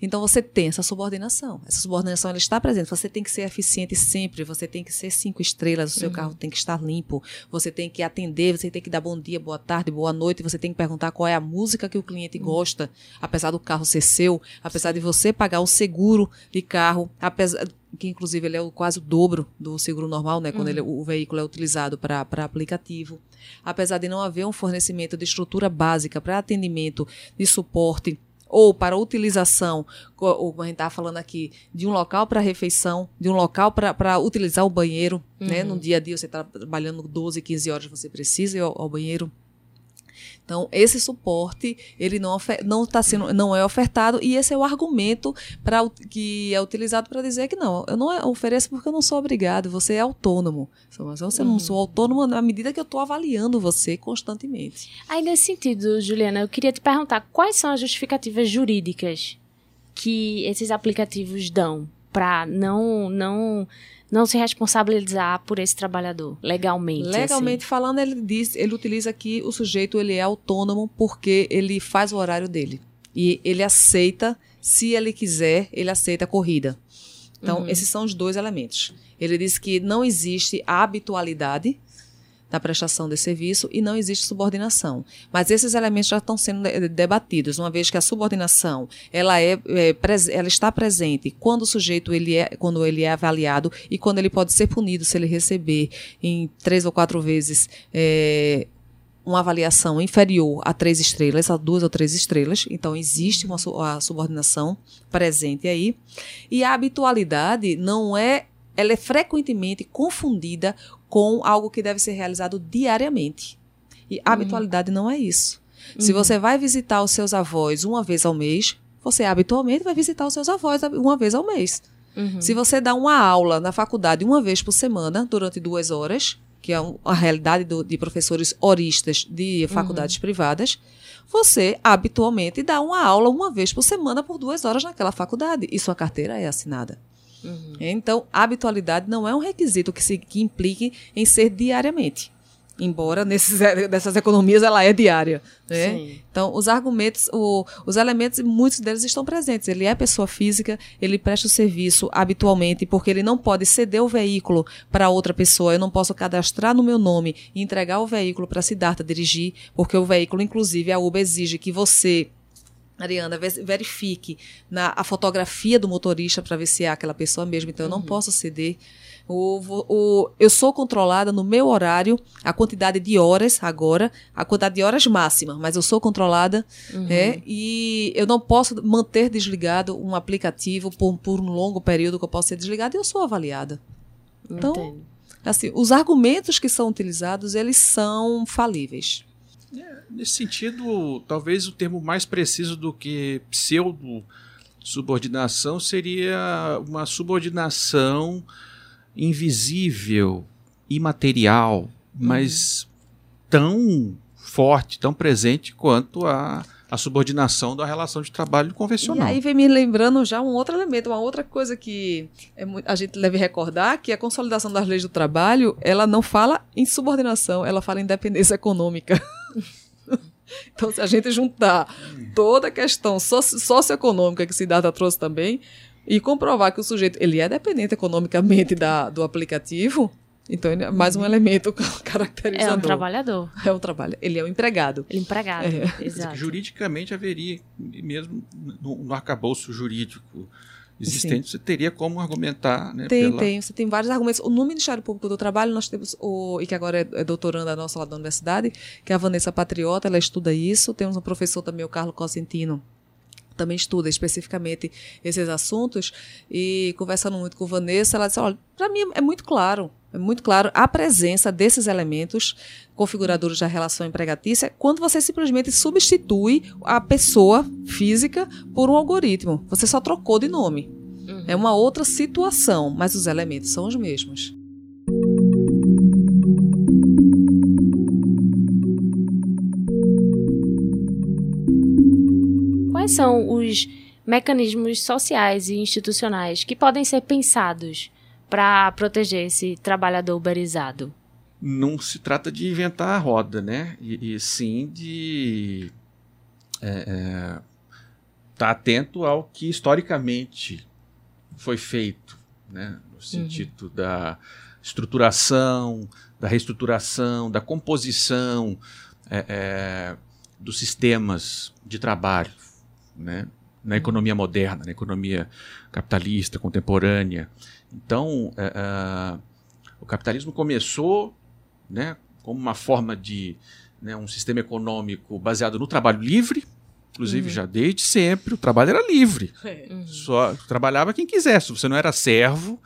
Então você tem essa subordinação. Essa subordinação ela está presente. Você tem que ser eficiente sempre. Você tem que ser cinco estrelas. O seu uhum. carro tem que estar limpo. Você tem que atender. Você tem que dar bom dia, boa tarde, boa noite. Você tem que perguntar qual é a música que o cliente uhum. gosta, apesar do carro ser seu, apesar de você pagar um seguro de carro, apesar que inclusive ele é o, quase o dobro do seguro normal, né, quando uhum. ele, o, veículo é utilizado para aplicativo. Apesar de não haver um fornecimento de estrutura básica para atendimento de suporte ou para utilização, como a gente estava falando aqui, de um local para refeição, de um local para utilizar o banheiro, uhum. né? No dia a dia você está trabalhando 12, 15 horas, você precisa ir ao, ao banheiro. Então, esse suporte, ele não não tá sendo não é ofertado e esse é o argumento para que é utilizado para dizer que não, eu não ofereço porque eu não sou obrigado, você é autônomo. Mas você uhum. não sou autônomo na medida que eu estou avaliando você constantemente. Aí nesse sentido, Juliana, eu queria te perguntar quais são as justificativas jurídicas que esses aplicativos dão para não não não se responsabilizar por esse trabalhador legalmente. Legalmente assim. falando, ele diz, ele utiliza aqui o sujeito ele é autônomo porque ele faz o horário dele e ele aceita, se ele quiser, ele aceita a corrida. Então, uhum. esses são os dois elementos. Ele diz que não existe a habitualidade da prestação de serviço e não existe subordinação. Mas esses elementos já estão sendo debatidos, uma vez que a subordinação ela, é, é ela está presente quando o sujeito ele é, quando ele é avaliado e quando ele pode ser punido se ele receber em três ou quatro vezes é, uma avaliação inferior a três estrelas, a duas ou três estrelas. Então, existe uma subordinação presente aí. E a habitualidade não é ela é frequentemente confundida com algo que deve ser realizado diariamente. E uhum. habitualidade não é isso. Uhum. Se você vai visitar os seus avós uma vez ao mês, você habitualmente vai visitar os seus avós uma vez ao mês. Uhum. Se você dá uma aula na faculdade uma vez por semana, durante duas horas, que é a realidade do, de professores oristas de faculdades uhum. privadas, você habitualmente dá uma aula uma vez por semana por duas horas naquela faculdade e sua carteira é assinada. Uhum. Então, habitualidade não é um requisito que, se, que implique em ser diariamente. Embora nesses, nessas economias ela é diária. Né? Então, os argumentos, o, os elementos, muitos deles estão presentes. Ele é pessoa física, ele presta o serviço habitualmente, porque ele não pode ceder o veículo para outra pessoa. Eu não posso cadastrar no meu nome e entregar o veículo para a Siddhartha dirigir, porque o veículo, inclusive, a Uber exige que você Ariana, verifique na, a fotografia do motorista para ver se é aquela pessoa mesmo. Então, eu não uhum. posso ceder. O, o, eu sou controlada no meu horário, a quantidade de horas agora, a quantidade de horas máxima, mas eu sou controlada uhum. é, e eu não posso manter desligado um aplicativo por, por um longo período que eu posso ser desligado e eu sou avaliada. Então, Entendo. assim, os argumentos que são utilizados, eles são falíveis. Nesse sentido, talvez o termo mais preciso do que pseudo subordinação seria uma subordinação invisível, imaterial, uhum. mas tão forte, tão presente quanto a, a subordinação da relação de trabalho convencional. E aí vem me lembrando já um outro elemento, uma outra coisa que é, a gente deve recordar, que a consolidação das leis do trabalho, ela não fala em subordinação, ela fala em independência econômica. Então, se a gente juntar toda a questão socioeconômica que Siddhartha trouxe também, e comprovar que o sujeito ele é dependente economicamente da, do aplicativo, então é mais um elemento caracterizador. É um trabalhador. É um trabalho. Ele é um empregado. Ele é empregado, é. exato. Juridicamente haveria, mesmo no, no arcabouço jurídico existente, Sim. você teria como argumentar. Né, tem, pela... tem. Você tem vários argumentos. No Ministério Público do Trabalho, nós temos, o, e que agora é, é doutoranda nossa lá da universidade, que é a Vanessa Patriota, ela estuda isso. Temos um professor também, o Carlos Cosentino, também estuda especificamente esses assuntos. E conversando muito com Vanessa, ela disse: olha, para mim é muito claro. É muito claro a presença desses elementos configuradores da relação empregatícia quando você simplesmente substitui a pessoa física por um algoritmo. Você só trocou de nome. Uhum. É uma outra situação, mas os elementos são os mesmos. Quais são os mecanismos sociais e institucionais que podem ser pensados para proteger esse trabalhador uberizado? Não se trata de inventar a roda, né? E, e sim de estar é, é, tá atento ao que historicamente foi feito, né? no sentido uhum. da estruturação, da reestruturação, da composição é, é, dos sistemas de trabalho, né? na economia moderna, na economia capitalista, contemporânea. Então, é, é, o capitalismo começou né, como uma forma de né, um sistema econômico baseado no trabalho livre, inclusive uhum. já desde sempre o trabalho era livre. É. Uhum. Só trabalhava quem quisesse. Você não era servo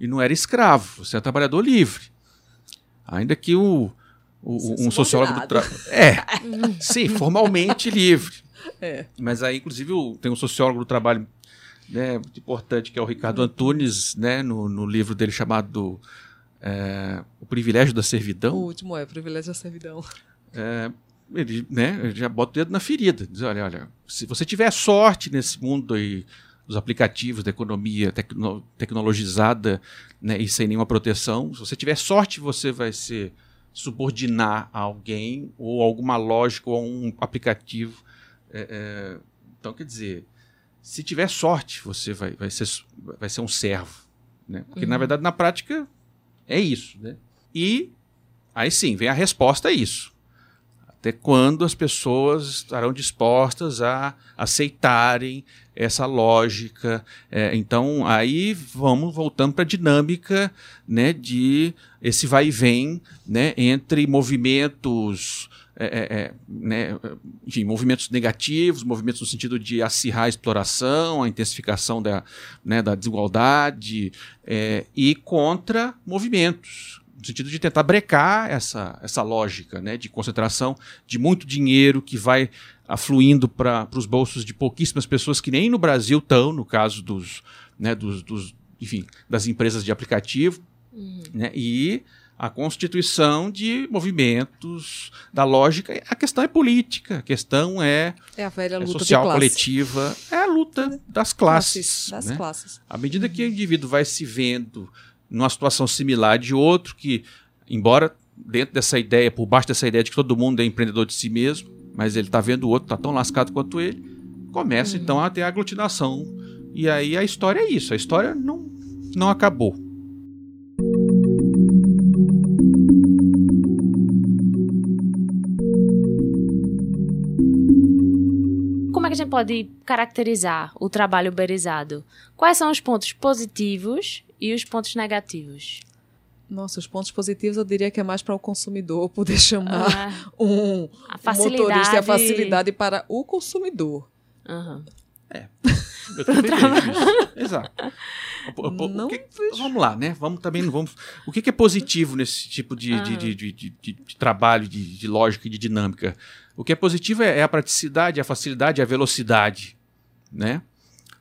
e não era escravo. Você era trabalhador livre. Ainda que o, o um sociólogo do trabalho. É, sim, formalmente livre. É. Mas aí, inclusive, tem um sociólogo do trabalho né, muito importante, que é o Ricardo Antunes, né, no, no livro dele chamado é, O Privilégio da Servidão. O último é O Privilégio da Servidão. É, ele, né, ele já bota o dedo na ferida. Diz, olha, olha, se você tiver sorte nesse mundo aí, dos aplicativos da economia tecno, tecnologizada né, e sem nenhuma proteção, se você tiver sorte, você vai se subordinar a alguém ou alguma lógica ou um aplicativo. É, é, então, quer dizer, se tiver sorte, você vai, vai, ser, vai ser um servo. Né? Porque, uhum. na verdade, na prática, é isso. Né? E aí sim, vem a resposta a isso. Até quando as pessoas estarão dispostas a aceitarem essa lógica? É, então, aí vamos voltando para a dinâmica né, de esse vai e vem né, entre movimentos é, é, é, né, enfim, movimentos negativos, movimentos no sentido de acirrar a exploração, a intensificação da, né, da desigualdade, é, e contra movimentos, no sentido de tentar brecar essa, essa lógica né, de concentração de muito dinheiro que vai afluindo para os bolsos de pouquíssimas pessoas que nem no Brasil estão, no caso dos, né, dos, dos, enfim, das empresas de aplicativo, uhum. né, e a constituição de movimentos da lógica. A questão é política, a questão é, é, a velha é luta é social coletiva, é a luta das classes. Das né? classes. À medida que o indivíduo vai se vendo numa situação similar de outro, que, embora dentro dessa ideia, por baixo dessa ideia de que todo mundo é empreendedor de si mesmo, mas ele está vendo o outro, está tão lascado quanto ele, começa uhum. então a ter a aglutinação. E aí a história é isso, a história não, não acabou. Gente pode caracterizar o trabalho uberizado? Quais são os pontos positivos e os pontos negativos? Nossa, os pontos positivos eu diria que é mais para o consumidor poder chamar Ah, um, a um motorista e a facilidade para o consumidor. Aham. Eu também. Exato. O- o- que- vejo. vamos lá, né? Vamos também não vamos. O que, que é positivo nesse tipo de, de, de, de, de- de- de trabalho, de, de lógica e de dinâmica? O que é positivo é, é a praticidade, a facilidade, a velocidade, né?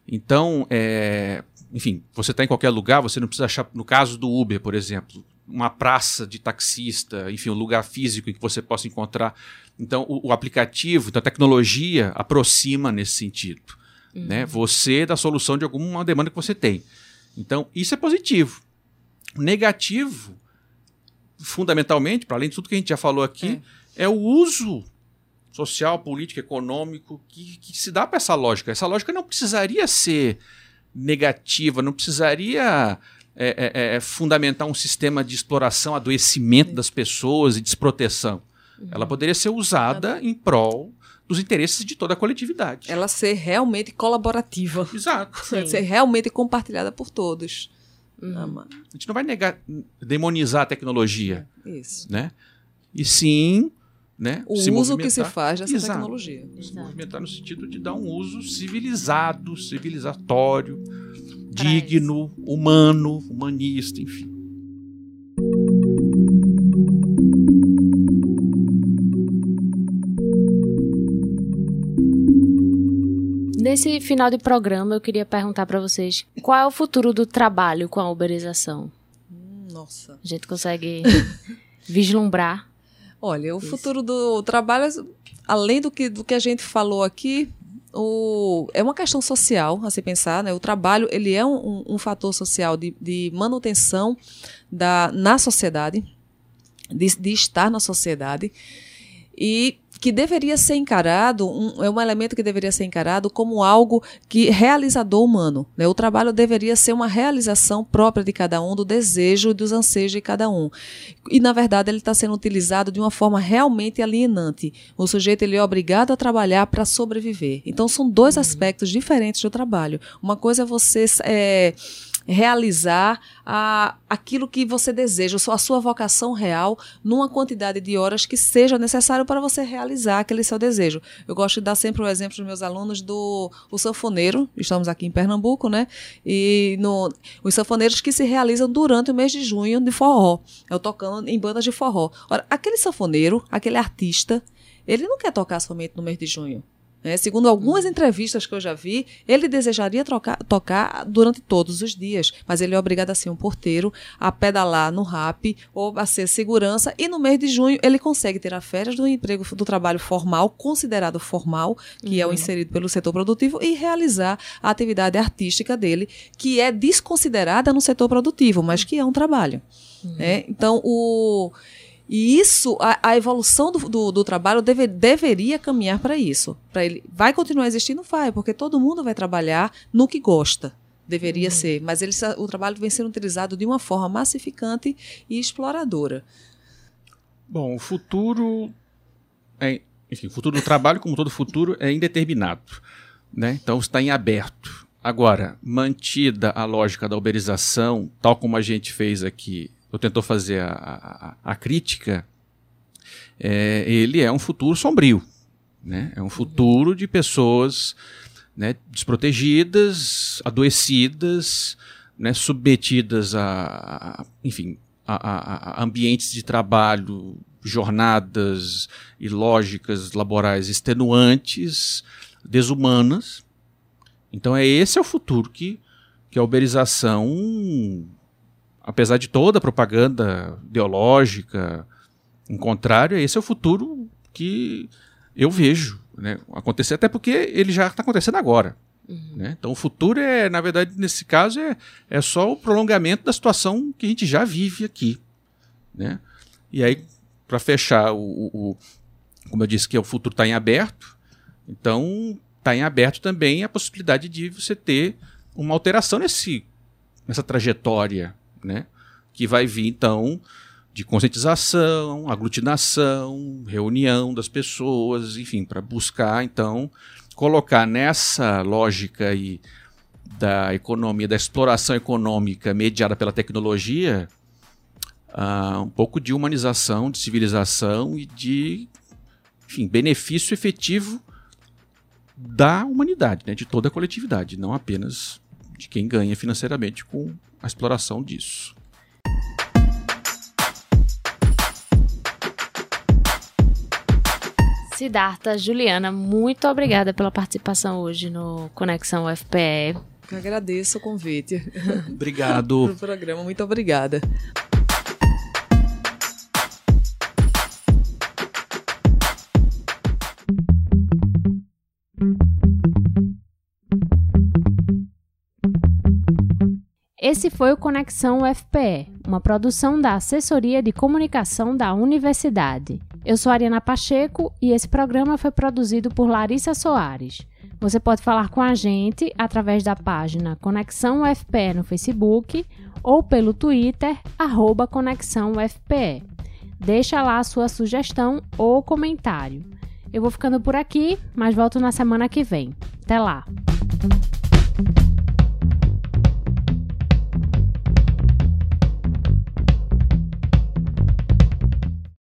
Então, é, enfim, você está em qualquer lugar, você não precisa achar, no caso do Uber, por exemplo, uma praça de taxista, enfim, um lugar físico em que você possa encontrar. Então, o, o aplicativo, então, a tecnologia aproxima nesse sentido né? Você da solução de alguma demanda que você tem. Então, isso é positivo. Negativo, fundamentalmente, para além de tudo que a gente já falou aqui, é, o uso social, político, econômico que, que se dá para essa lógica. Essa lógica não precisaria ser negativa, não precisaria é, é, é, fundamentar um sistema de exploração, adoecimento das pessoas e desproteção. Ela poderia ser usada em prol dos interesses de toda a coletividade. Ela ser realmente colaborativa. Exato. Sim. Ser realmente compartilhada por todos. Uhum. Ah, A gente não vai negar, demonizar a tecnologia, Isso. né? E sim, né? O se uso que se faz dessa Exato. tecnologia. Se Exato. movimentar no sentido de dar um uso civilizado, civilizatório, Pra digno, humano, humanista, enfim. Nesse final de programa, eu queria perguntar para vocês qual é o futuro do trabalho com a uberização? Hum, Nossa. A gente consegue vislumbrar? Olha, o Isso. futuro do trabalho, além do que, do que a gente falou aqui, o, é uma questão social a se pensar, né? O trabalho, ele é um, um- fator social de, de manutenção da, na sociedade, de, de estar na sociedade, e que deveria ser encarado, um, é um elemento que deveria ser encarado como algo que realizador humano. Né? O trabalho deveria ser uma realização própria de cada um, do desejo e dos anseios de cada um. E, na verdade, ele está sendo utilizado de uma forma realmente alienante. O sujeito ele é obrigado a trabalhar para sobreviver. Então, são dois aspectos diferentes do trabalho. Uma coisa é você é, realizar a, aquilo que você deseja, a sua- vocação real, numa quantidade de horas que seja necessário para você realizar aquele seu desejo. Eu gosto de dar sempre o exemplo dos meus alunos do o sanfoneiro, estamos aqui em Pernambuco, né? E no, os sanfoneiros que se realizam durante o mês de junho de forró. Eu tocando em bandas de forró. Ora, aquele sanfoneiro, aquele artista, ele não quer tocar somente no mês de junho. Né? Segundo algumas entrevistas que eu já vi, ele desejaria trocar- tocar durante todos os dias, mas ele é obrigado a ser um porteiro, a pedalar no RAP ou a ser segurança, e no mês de junho ele consegue tirar férias do emprego do trabalho formal, considerado formal, que é o inserido pelo setor produtivo, e realizar a atividade artística dele, que é desconsiderada no setor produtivo, mas que é um trabalho. né? Então, o. E isso, a, a evolução do, do, do trabalho deve- deveria caminhar para isso. Para ele vai continuar existindo, vai, porque todo mundo vai trabalhar no que gosta. Deveria ser, mas ele, o trabalho vem sendo utilizado de uma forma massificante e exploradora. Bom, o futuro é, enfim, o futuro do trabalho, como todo futuro, é indeterminado, né? Então está em aberto. Agora, mantida a lógica da uberização, tal como a gente fez aqui, eu tentou fazer a, a- a crítica, é, ele é um futuro sombrio, né? É um futuro de pessoas né, desprotegidas, adoecidas, né, submetidas a, a- enfim, a- a ambientes de trabalho, jornadas e lógicas laborais extenuantes, desumanas. Então é esse é o futuro que, que a uberização, apesar de toda a propaganda ideológica, em contrário, esse é o futuro que eu vejo né, acontecer, até porque ele já está acontecendo agora. né? Então o futuro é, na verdade, nesse caso, é, é só o prolongamento da situação que a gente já vive aqui. Né? E aí, para fechar, o- o- como eu disse que o futuro está em aberto, então está em aberto também a possibilidade de você ter uma alteração nesse, nessa trajetória, né? que vai vir então de conscientização, aglutinação, reunião das pessoas, enfim, para buscar então colocar nessa lógica aí da economia, da exploração econômica mediada pela tecnologia, uh, um pouco de humanização, de civilização e de enfim, benefício efetivo da humanidade, né, de toda a coletividade, não apenas de quem ganha financeiramente com a exploração disso. Siddhartha, Juliana, muito obrigada pela participação hoje no Conexão UFPE. Eu agradeço o convite. Obrigado. Pelo programa, muito obrigada. Esse foi o Conexão UFPE, uma produção da Assessoria de Comunicação da Universidade. Eu sou Ariana Pacheco e esse programa foi produzido por Larissa Soares. Você pode falar com a gente através da página Conexão UFPE no Facebook ou pelo Twitter, arroba Conexão UFPE. Deixa lá a sua sugestão ou comentário. Eu vou ficando por aqui, mas volto na semana que vem. Até lá!